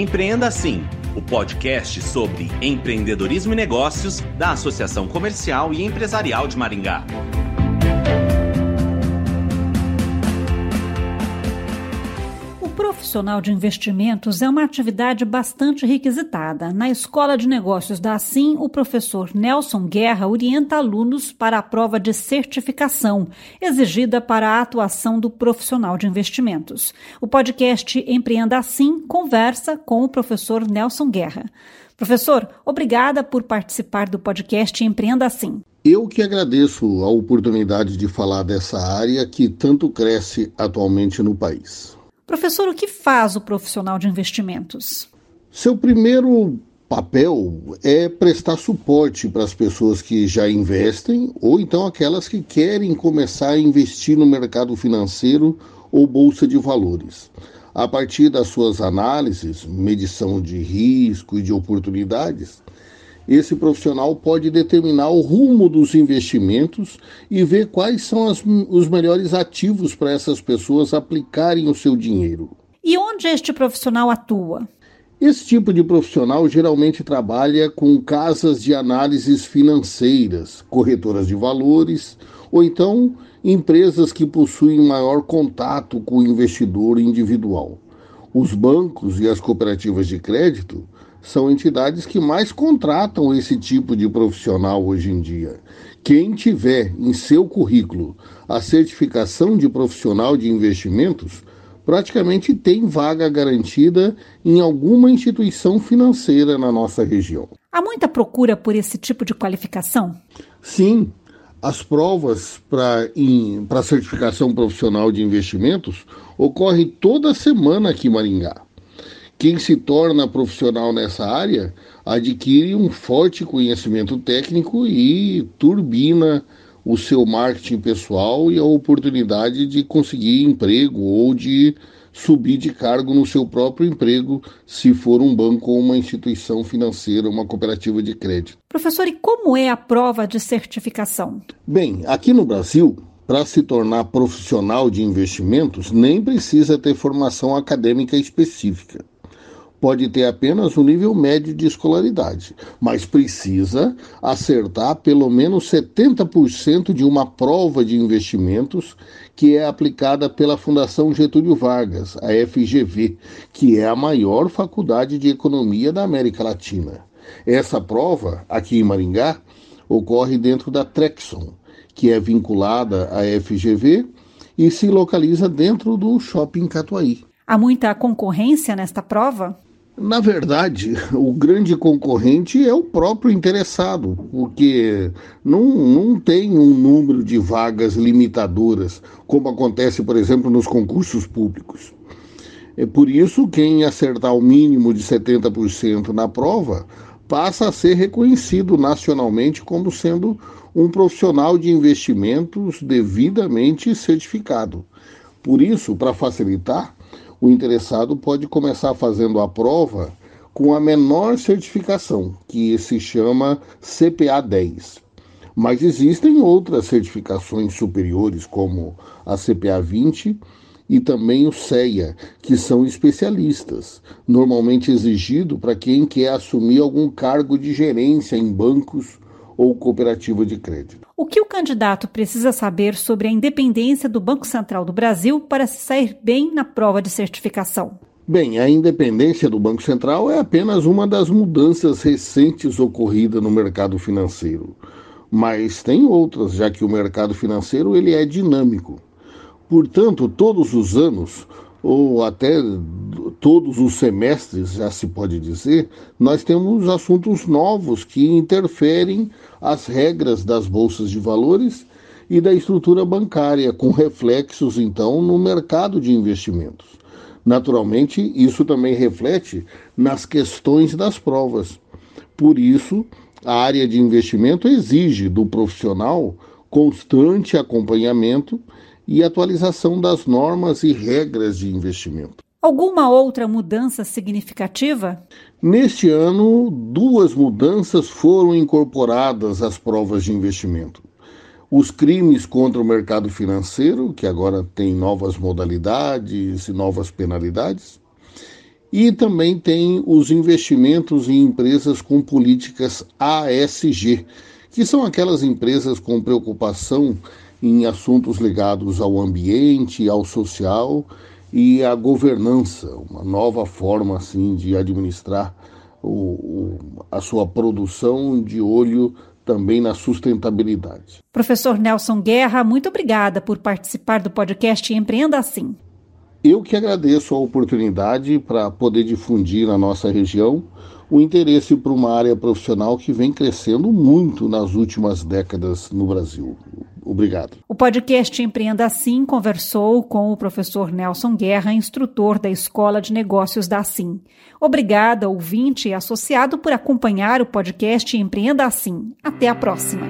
Empreenda Assim, o podcast sobre empreendedorismo e negócios da Associação Comercial e Empresarial de Maringá. Profissional de investimentos é uma atividade bastante requisitada. Na Escola de Negócios da Assim, o professor Nelson Guerra orienta alunos para a prova de certificação, exigida para a atuação do profissional de investimentos. O podcast Empreenda Assim conversa com o professor Nelson Guerra. Professor, obrigada por participar do podcast Empreenda Assim. Eu que agradeço a oportunidade de falar dessa área que tanto cresce atualmente no país. Professor, o que faz o profissional de investimentos? Seu primeiro papel é prestar suporte para as pessoas que já investem ou então aquelas que querem começar a investir no mercado financeiro ou bolsa de valores. A partir das suas análises, medição de risco e de oportunidades, esse profissional pode determinar o rumo dos investimentos e ver quais são as, os melhores ativos para essas pessoas aplicarem o seu dinheiro. E onde este profissional atua? Esse tipo de profissional geralmente trabalha com casas de análises financeiras, corretoras de valores ou então empresas que possuem maior contato com o investidor individual. Os bancos e as cooperativas de crédito são entidades que mais contratam esse tipo de profissional hoje em dia. Quem tiver em seu currículo a certificação de profissional de investimentos, praticamente tem vaga garantida em alguma instituição financeira na nossa região. Há muita procura por esse tipo de qualificação? Sim. As provas para certificação profissional de investimentos ocorrem toda semana aqui em Maringá. Quem se torna profissional nessa área adquire um forte conhecimento técnico e turbina o seu marketing pessoal e a oportunidade de conseguir emprego ou de subir de cargo no seu próprio emprego, se for um banco ou uma instituição financeira, uma cooperativa de crédito. Professor, e como é a prova de certificação? Bem, aqui no Brasil, para se tornar profissional de investimentos, nem precisa ter formação acadêmica específica pode ter apenas um nível médio de escolaridade, mas precisa acertar pelo menos 70% de uma prova de investimentos que é aplicada pela Fundação Getúlio Vargas, a FGV, que é a maior faculdade de economia da América Latina. Essa prova, aqui em Maringá, ocorre dentro da Trexon, que é vinculada à FGV e se localiza dentro do Shopping Catuaí. Há muita concorrência nesta prova? Na verdade, o grande concorrente é o próprio interessado, porque não, não tem um número de vagas limitadoras, como acontece, por exemplo, nos concursos públicos. É por isso quem acertar o mínimo de 70% na prova passa a ser reconhecido nacionalmente como sendo um profissional de investimentos devidamente certificado. Por isso, para facilitar, o interessado pode começar fazendo a prova com a menor certificação, que se chama CPA 10. Mas existem outras certificações superiores, como a CPA 20 e também o CEA, que são especialistas, normalmente exigido para quem quer assumir algum cargo de gerência em bancos ou cooperativa de crédito. O que o candidato precisa saber sobre a independência do Banco Central do Brasil para se sair bem na prova de certificação? Bem, a independência do Banco Central é apenas uma das mudanças recentes ocorridas no mercado financeiro. Mas tem outras, já que o mercado financeiro ele é dinâmico. Portanto, todos os anos, ou até todos os semestres, já se pode dizer, nós temos assuntos novos que interferem as regras das bolsas de valores e da estrutura bancária, com reflexos então no mercado de investimentos. Naturalmente, isso também reflete nas questões das provas. Por isso, a área de investimento exige do profissional constante acompanhamento e atualização das normas e regras de investimento. Alguma outra mudança significativa? Neste ano, duas mudanças foram incorporadas às provas de investimento. Os crimes contra o mercado financeiro, que agora tem novas modalidades e novas penalidades, E também tem os investimentos em empresas com políticas ASG, que são aquelas empresas com preocupação em assuntos ligados ao ambiente, ao social e à governança, uma nova forma assim de administrar o, o, a sua produção de olho também na sustentabilidade. Professor Nelson Guerra, muito obrigada por participar do podcast Empreenda Assim. Eu que agradeço a oportunidade para poder difundir na nossa região o interesse por uma área profissional que vem crescendo muito nas últimas décadas no Brasil. Obrigado. O podcast Empreenda Assim conversou com o professor Nelson Guerra, instrutor da Escola de Negócios da Assim. Obrigada, ouvinte e associado, por acompanhar o podcast Empreenda Assim. Até a próxima.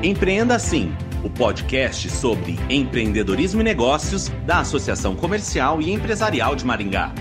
Empreenda Assim, o podcast sobre empreendedorismo e negócios da Associação Comercial e Empresarial de Maringá.